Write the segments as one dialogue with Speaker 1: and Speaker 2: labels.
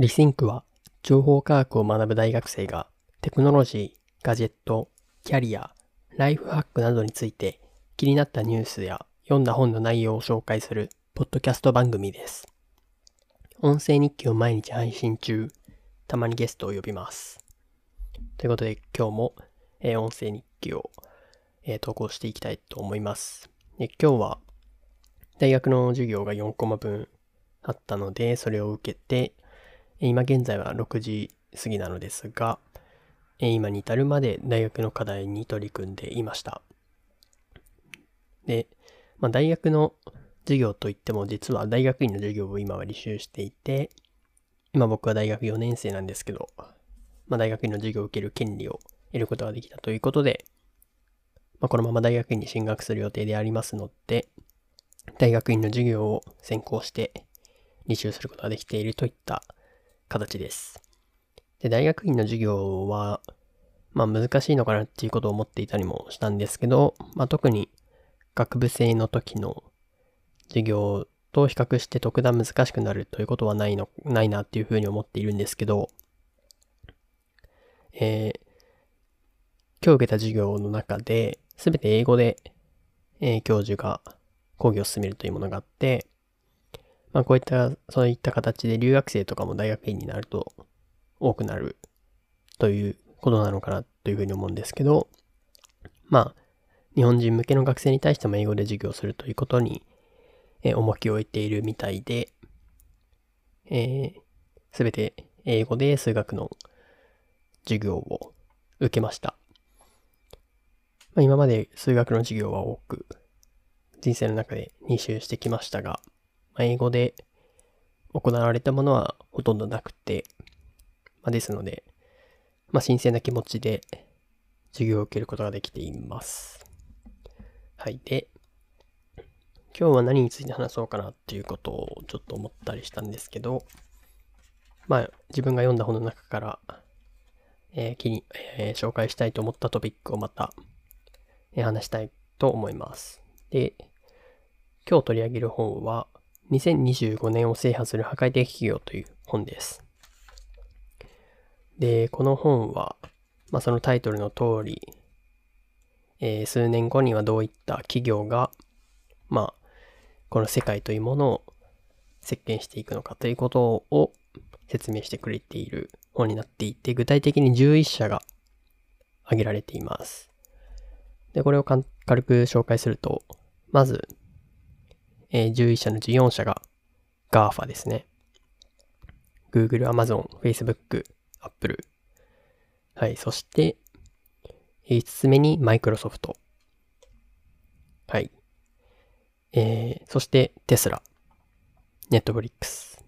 Speaker 1: リシンクは情報科学を学ぶ大学生がテクノロジー、ガジェット、キャリア、ライフハックなどについて気になったニュースや読んだ本の内容を紹介するポッドキャスト番組です。音声日記を毎日配信中、たまにゲストを呼びます。ということで今日も、えー音声日記を、えー投稿していきたいと思います。で今日は大学の授業が4コマ分あったので、それを受けて、今現在は6時過ぎなのですが、今に至るまで大学の課題に取り組んでいました。で、まあ、大学の授業といっても実は大学院の授業を今は履修していて、今僕は大学4年生なんですけど、まあ、大学院の授業を受ける権利を得ることができたということで、まあ、このまま大学院に進学する予定でありますので、大学院の授業を専攻して履修することができているといった形です。で、大学院の授業は、まあ難しいのかなっていうことを思っていたりもしたんですけど、まあ特に学部生の時の授業と比較して特段難しくなるということはないの、ないなっていうふうに思っているんですけど、えー今日受けた授業の中で、すべて英語で、えー教授が講義を進めるというものがあって、まあこういった、そういった形で留学生とかも大学院になると多くなるということなのかなというふうに思うんですけど、まあ、日本人向けの学生に対しても英語で授業するということに、え重きを置いているみたいで、えすべて英語で数学の授業を受けました。まあ、今まで数学の授業は多く人生の中で履修してきましたが、英語で行われたものはほとんどなくて、まあ、ですので、まあ、新鮮な気持ちで授業を受けることができています。はい。で、今日は何について話そうかなっていうことをちょっと思ったりしたんですけど、まあ、自分が読んだ本の中から、えー気に、えー紹介したいと思ったトピックをまた、えー話したいと思います。で、今日取り上げる本は、2025年を制覇する破壊的企業という本です。で、この本は、まあ、そのタイトルの通り、えー数年後にはどういった企業が、まあ、この世界というものを席巻していくのかということを説明してくれている本になっていて、具体的に11社が挙げられています。で、これを軽く紹介すると、まず、えー11社のうち4社が GAFA ですね。Google、Amazon、Facebook、Apple。はい、そして、5つ目に Microsoft。はい。えー、そしてテスラ、Netflix。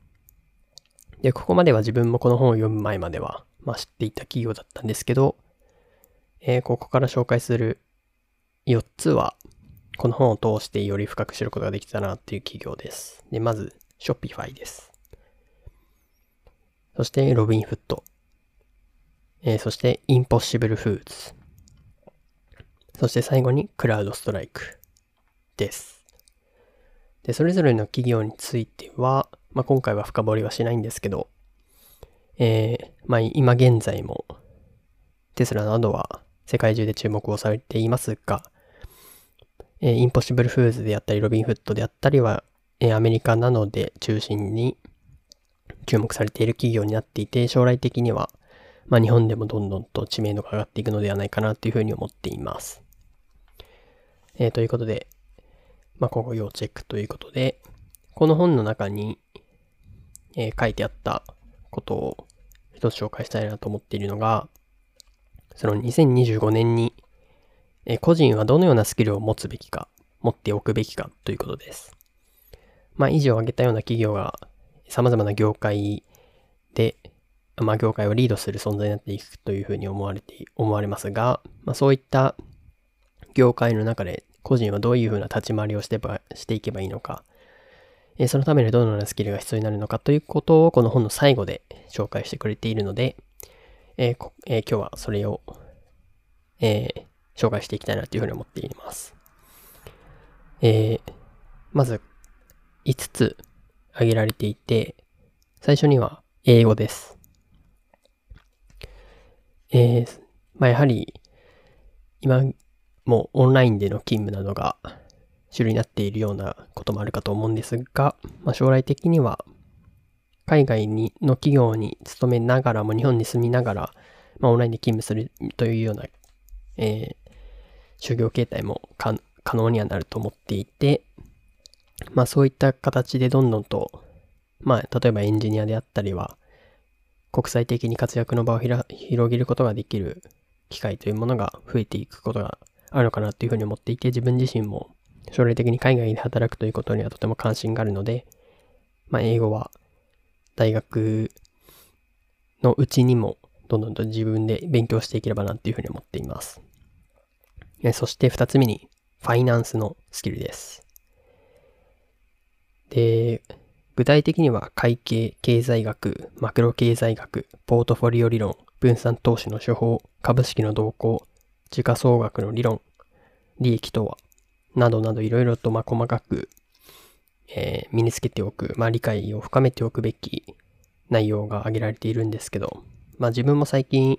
Speaker 1: で、ここまでは自分もこの本を読む前までは、まあ知っていた企業だったんですけど、えーここから紹介する4つは、この本を通してより深く知ることができたなっていう企業です。で、まず、Shopify です。そして、ロビンフット。えーそして、Impossible Foods。そして最後に、クラウドストライクです。で、それぞれの企業については、まあ、今回は深掘りはしないんですけど、えーまあ、今現在も、テスラなどは世界中で注目をされていますが、えーインポッシブルフーズであったり、ロビンフットであったりは、えーアメリカなどで中心に注目されている企業になっていて、将来的には、まあ、日本でもどんどんと知名度が上がっていくのではないかなというふうに思っています。えーということで、まあ、今後要チェックということで、この本の中に、えー書いてあったことを一つ紹介したいなと思っているのが、その2025年に、え個人はどのようなスキルを持つべきか、持っておくべきかということです。まあ、以上挙げたような企業が様々な業界で、まあ、業界をリードする存在になっていくというふうに思われて、思われますが、まあ、そういった業界の中で個人はどういうふうな立ち回りをしてばしていけばいいのか、えそのためにどのようなスキルが必要になるのかということをこの本の最後で紹介してくれているので、えーえー今日はそれを、えー紹介していきたいなというふうに思っています。えーまず5つ挙げられていて、最初には英語です。えー、まあ、やはり、今、もうオンラインでの勤務などが主流になっているようなこともあるかと思うんですが、まあ、将来的には、海外にの企業に勤めながらも日本に住みながら、まあ、オンラインで勤務するというような、えー、就業形態も可能にはなると思っていて、まあそういった形でどんどんと、まあ例えばエンジニアであったりは、国際的に活躍の場を広げることができる機会というものが増えていくことがあるのかなというふうに思っていて、自分自身も将来的に海外で働くということにはとても関心があるので、まあ英語は大学のうちにもどんどんと自分で勉強していければなっていうふうに思っています。そして二つ目に、ファイナンスのスキルです。で、具体的には会計、経済学、マクロ経済学、ポートフォリオ理論、分散投資の手法、株式の動向、時価総額の理論、利益とは、などなどいろいろとま細かく、えー、身につけておく、まあ、理解を深めておくべき内容が挙げられているんですけど、まあ、自分も最近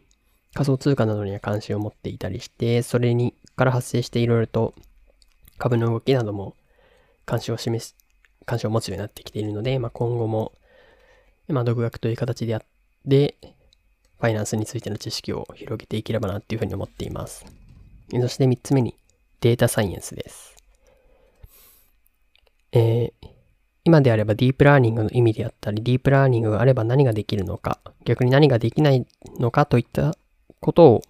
Speaker 1: 仮想通貨などには関心を持っていたりして、それにから発生していろいろと株の動きなども関心を示す、関心を持つようになってきているので、まあ、今後も、まあ、独学という形であって、ファイナンスについての知識を広げていければなっていうふうに思っています。そして3つ目に、データサイエンスです。えー、今であればディープラーニングの意味であったり、ディープラーニングがあれば何ができるのか、逆に何ができないのかといったことを、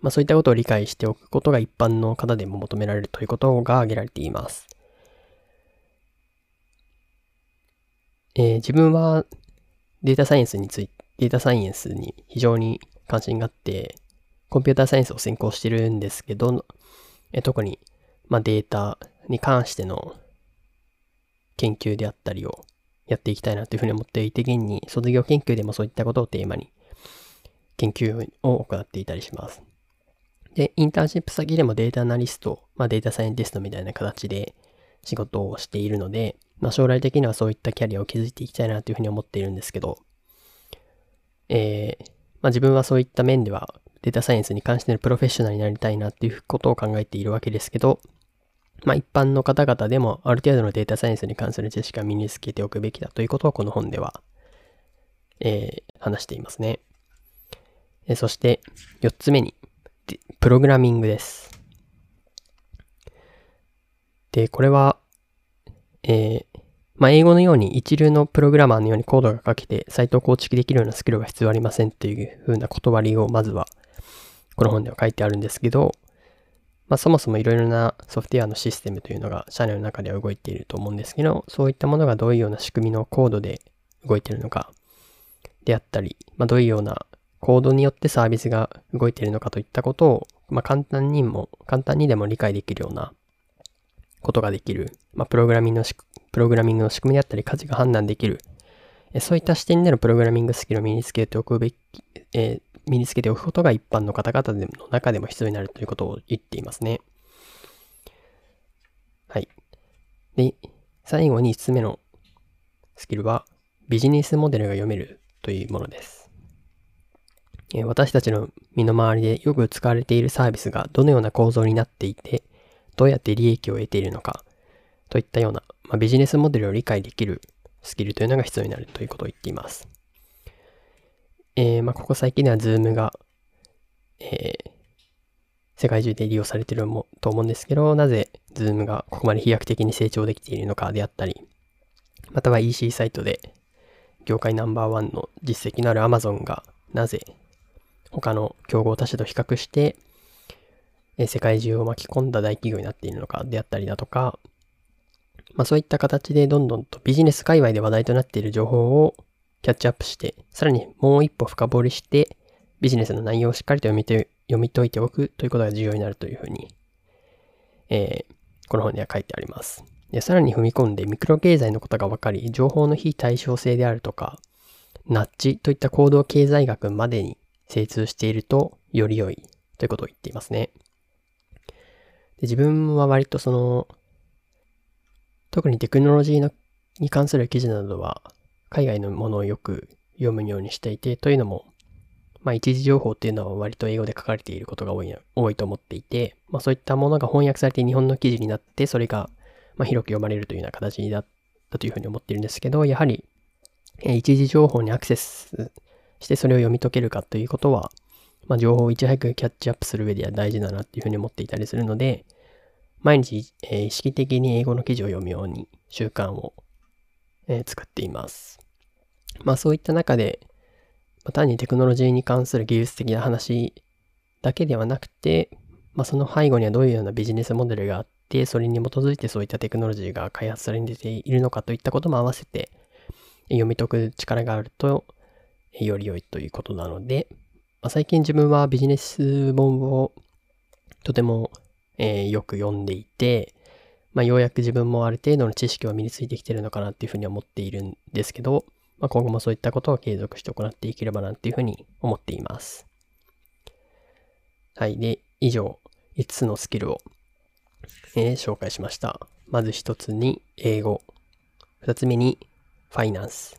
Speaker 1: まあそういったことを理解しておくことが一般の方でも求められるということが挙げられています。えー、自分はデータサイエンスについて、データサイエンスに非常に関心があって、コンピューターサイエンスを専攻してるんですけど、え特に、まあ、データに関しての研究であったりをやっていきたいなというふうに思っていて、現に卒業研究でもそういったことをテーマに研究を行っていたりします。で、インターンシップ先でもデータアナリスト、まあ、データサイエンティストみたいな形で仕事をしているので、まあ、将来的にはそういったキャリアを築いていきたいなというふうに思っているんですけど、えー、まあ、自分はそういった面ではデータサイエンスに関してのプロフェッショナルになりたいなっていうことを考えているわけですけど、まあ、一般の方々でもある程度のデータサイエンスに関する知識は身につけておくべきだということをこの本では、えー、話していますね。えそして、4つ目に、プログラミングです。で、これは、えー、まあ、英語のように一流のプログラマーのようにコードが書けてサイトを構築できるようなスキルが必要ありませんという風な断りをまずはこの本では書いてあるんですけど、まあ、そもそもいろいろなソフトウェアのシステムというのが社内の中では動いていると思うんですけど、そういったものがどういうような仕組みのコードで動いているのかであったり、まあ、どういうようなコードによってサービスが動いているのかといったことを、まあ、簡単にも、簡単にでも理解できるようなことができる、まあ、プログラミングのしプログラミングの仕組みであったり、価値が判断できる、そういった視点でのプログラミングスキルを身につけておくべき、えー、身につけておくことが一般の方々の中でも必要になるということを言っていますね。はい。で、最後に5つ目のスキルは、ビジネスモデルが読めるというものです。私たちの身の回りでよく使われているサービスがどのような構造になっていて、どうやって利益を得ているのか、といったような、まあ、ビジネスモデルを理解できるスキルというのが必要になるということを言っています。えー、まあ、ここ最近では Zoom が、えー、世界中で利用されているもと思うんですけど、なぜ Zoom がここまで飛躍的に成長できているのかであったり、または EC サイトで業界ナンバーワンの実績のある Amazon がなぜ他の競合他社と比較して、え世界中を巻き込んだ大企業になっているのかであったりだとか、まあそういった形でどんどんとビジネス界隈で話題となっている情報をキャッチアップして、さらにもう一歩深掘りして、ビジネスの内容をしっかりと読みて読み解いておくということが重要になるというふうに、えー、この本には書いてあります。で、さらに踏み込んでミクロ経済のことが分かり、情報の非対称性であるとか、ナッジといった行動経済学までに精通しているとより良いということを言っていますね。で自分は割とその、特にテクノロジーのに関する記事などは海外のものをよく読むようにしていて、というのも、まあ、一時情報っていうのは割と英語で書かれていることが多い多いと思っていて、まあ、そういったものが翻訳されて日本の記事になって、それが、ま広く読まれるというような形だったというふうに思っているんですけど、やはり、一時情報にアクセスしてそれを読み解けるかということは、まあ、情報をいち早くキャッチアップする上では大事だなっていうふうに思っていたりするので、毎日、えー、意識的に英語の記事を読むように習慣を、えー、作っています。まあそういった中で、まあ、単にテクノロジーに関する技術的な話だけではなくて、まあその背後にはどういうようなビジネスモデルがあって、それに基づいてそういったテクノロジーが開発されているのかといったことも合わせて読み解く力があるとより良いということなので、まあ、最近自分はビジネス本をとてもえー、よく読んでいて、まあ、ようやく自分もある程度の知識は身についてきてるのかなっていうふうに思っているんですけど、まあ、今後もそういったことを継続して行っていければなっていうふうに思っています。はい。で、以上、5つのスキルを、えー、紹介しました。まず1つに英語。2つ目にファイナンス。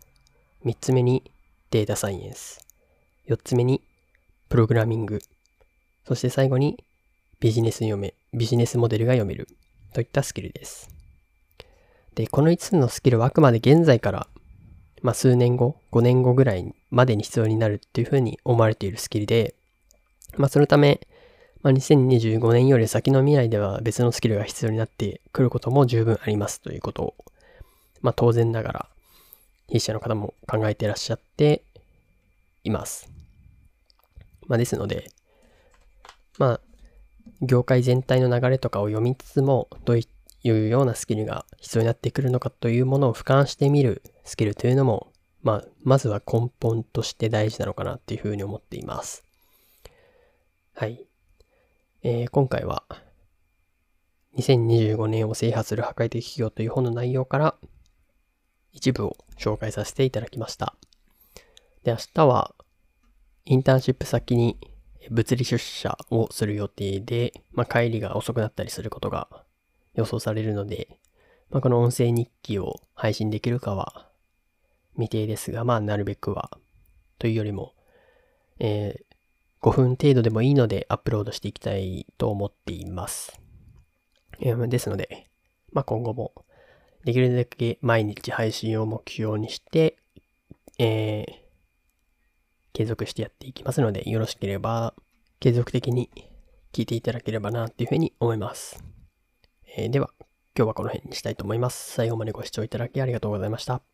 Speaker 1: 3つ目にデータサイエンス。4つ目にプログラミング。そして最後にビジネス読め、ビジネスモデルが読めるといったスキルです。で、この5つのスキルはあくまで現在から、まあ、数年後、5年後ぐらいまでに必要になるっていうふうに思われているスキルで、まあ、そのため、まあ、2025年より先の未来では別のスキルが必要になってくることも十分ありますということを、まあ、当然ながら、筆者の方も考えていらっしゃっています。まあ、ですので、まあ、業界全体の流れとかを読みつつも、どういうようなスキルが必要になってくるのかというものを俯瞰してみるスキルというのも、まあ、まずは根本として大事なのかなっていうふうに思っています。はい。えー、今回は、2025年を制覇する破壊的企業という本の内容から一部を紹介させていただきました。で、明日はインターンシップ先に物理出社をする予定で、まあ、帰りが遅くなったりすることが予想されるので、まあ、この音声日記を配信できるかは未定ですが、まあ、なるべくは、というよりも、えー、5分程度でもいいのでアップロードしていきたいと思っています。えー、ですので、まあ、今後もできるだけ毎日配信を目標にして、えー、継続してやっていきますので、よろしければ継続的に聞いていただければなというふうに思います。えー、では、今日はこの辺にしたいと思います。最後までご視聴いただきありがとうございました。